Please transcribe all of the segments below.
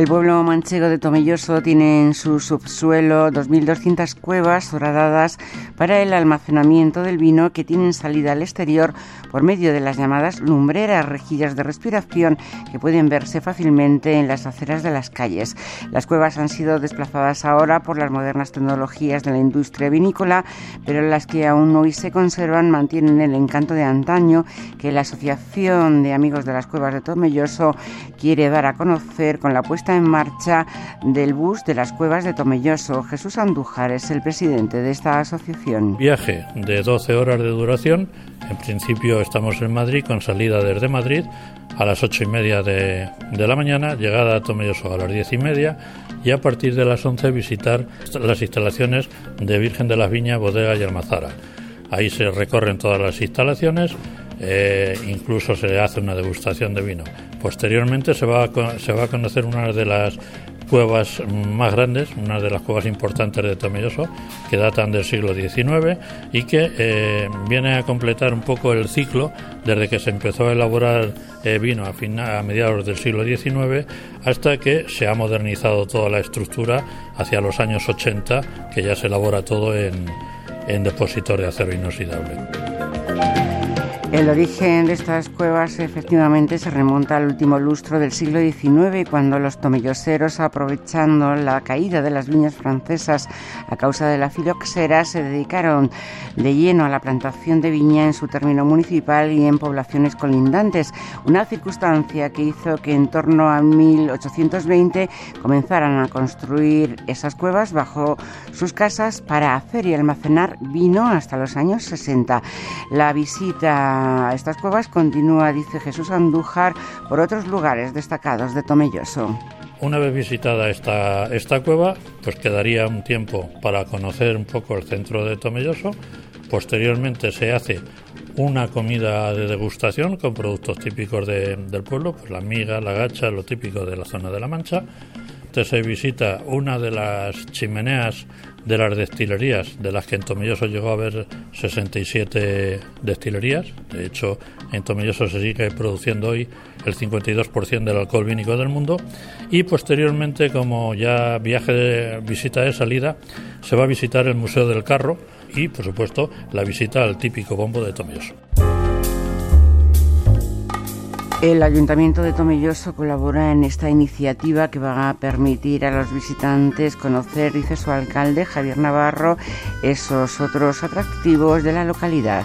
El pueblo manchego de Tomelloso tiene en su subsuelo 2.200 cuevas horadadas para el almacenamiento del vino que tienen salida al exterior por medio de las llamadas lumbreras, rejillas de respiración que pueden verse fácilmente en las aceras de las calles. Las cuevas han sido desplazadas ahora por las modernas tecnologías de la industria vinícola, pero las que aún hoy se conservan mantienen el encanto de antaño que la Asociación de Amigos de las Cuevas de Tomelloso quiere dar a conocer con la puesta en marcha del bus de las Cuevas de Tomelloso. Jesús Andújar es el presidente de esta asociación. Viaje de 12 horas de duración. En principio estamos en Madrid con salida desde Madrid a las ocho y media de, la mañana, llegada a Tomelloso a las diez y media y a partir de las 11 visitar las instalaciones de Virgen de las Viñas, Bodega y Almazara. Ahí se recorren todas las instalaciones, eh, incluso se hace una degustación de vino. Posteriormente se va, a, se va a conocer una de las cuevas más grandes, una de las cuevas importantes de Tomelloso, que datan del siglo XIX y que eh, viene a completar un poco el ciclo desde que se empezó a elaborar eh, vino a, a mediados del siglo XIX hasta que se ha modernizado toda la estructura hacia los años 80, que ya se elabora todo en, en depósitos de acero inoxidable. El origen de estas cuevas efectivamente se remonta al último lustro del siglo XIX, cuando los tomelloseros, aprovechando la caída de las viñas francesas a causa de la filoxera, se dedicaron de lleno a la plantación de viña en su término municipal y en poblaciones colindantes, una circunstancia que hizo que en torno a 1820 comenzaran a construir esas cuevas bajo sus casas para hacer y almacenar vino hasta los años 60. La visita estas cuevas continúa, dice Jesús Andújar, por otros lugares destacados de Tomelloso. Una vez visitada esta, esta cueva, pues quedaría un tiempo para conocer un poco el centro de Tomelloso. Posteriormente se hace una comida de degustación con productos típicos del pueblo, pues la miga, la gacha, lo típico de la zona de la Mancha. Entonces se visita una de las chimeneas de las destilerías, de las que en Tomelloso llegó a haber 67 destilerías. De hecho, en Tomelloso se sigue produciendo hoy el 52% del alcohol vínico del mundo. Y posteriormente, como ya viaje de visita de salida, se va a visitar el Museo del Carro y, por supuesto, la visita al típico bombo de Tomelloso. El Ayuntamiento de Tomelloso colabora en esta iniciativa que va a permitir a los visitantes conocer, dice su alcalde Javier Navarro, esos otros atractivos de la localidad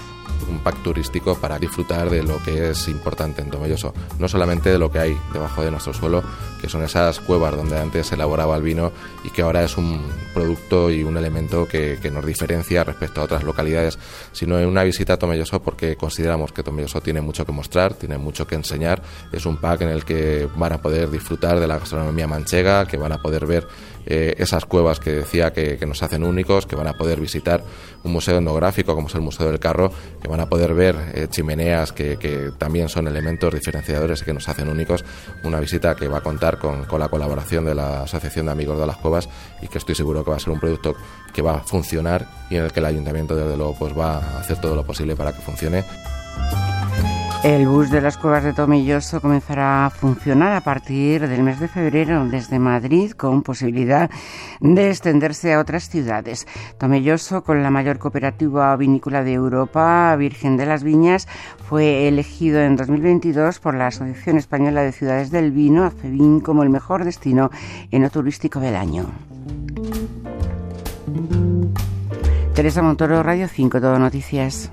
un pack turístico para disfrutar de lo que es importante en Tomelloso, no solamente de lo que hay debajo de nuestro suelo, que son esas cuevas donde antes se elaboraba el vino y que ahora es un producto y un elemento que, nos diferencia respecto a otras localidades, sino en una visita a Tomelloso porque consideramos que Tomelloso tiene mucho que mostrar, tiene mucho que enseñar, es un pack en el que van a poder disfrutar de la gastronomía manchega, que van a poder ver eh, esas cuevas que decía que, nos hacen únicos, que van a poder visitar un museo etnográfico como es el Museo del Carro, que van a poder ver eh, chimeneas que, también son elementos diferenciadores y que nos hacen únicos. Una visita que va a contar con, con la colaboración de la Asociación de Amigos de las Cuevas y que estoy seguro que va a ser un producto que va a funcionar y en el que el ayuntamiento desde luego pues va a hacer todo lo posible para que funcione. El bus de las cuevas de Tomelloso comenzará a funcionar a partir del mes de febrero desde Madrid con posibilidad de extenderse a otras ciudades. Tomelloso, con la mayor cooperativa vinícola de Europa, Virgen de las Viñas, fue elegido en 2022 por la Asociación Española de Ciudades del Vino, ACEVIN, como el mejor destino enoturístico del año. Teresa Montoro, Radio 5, Todo Noticias.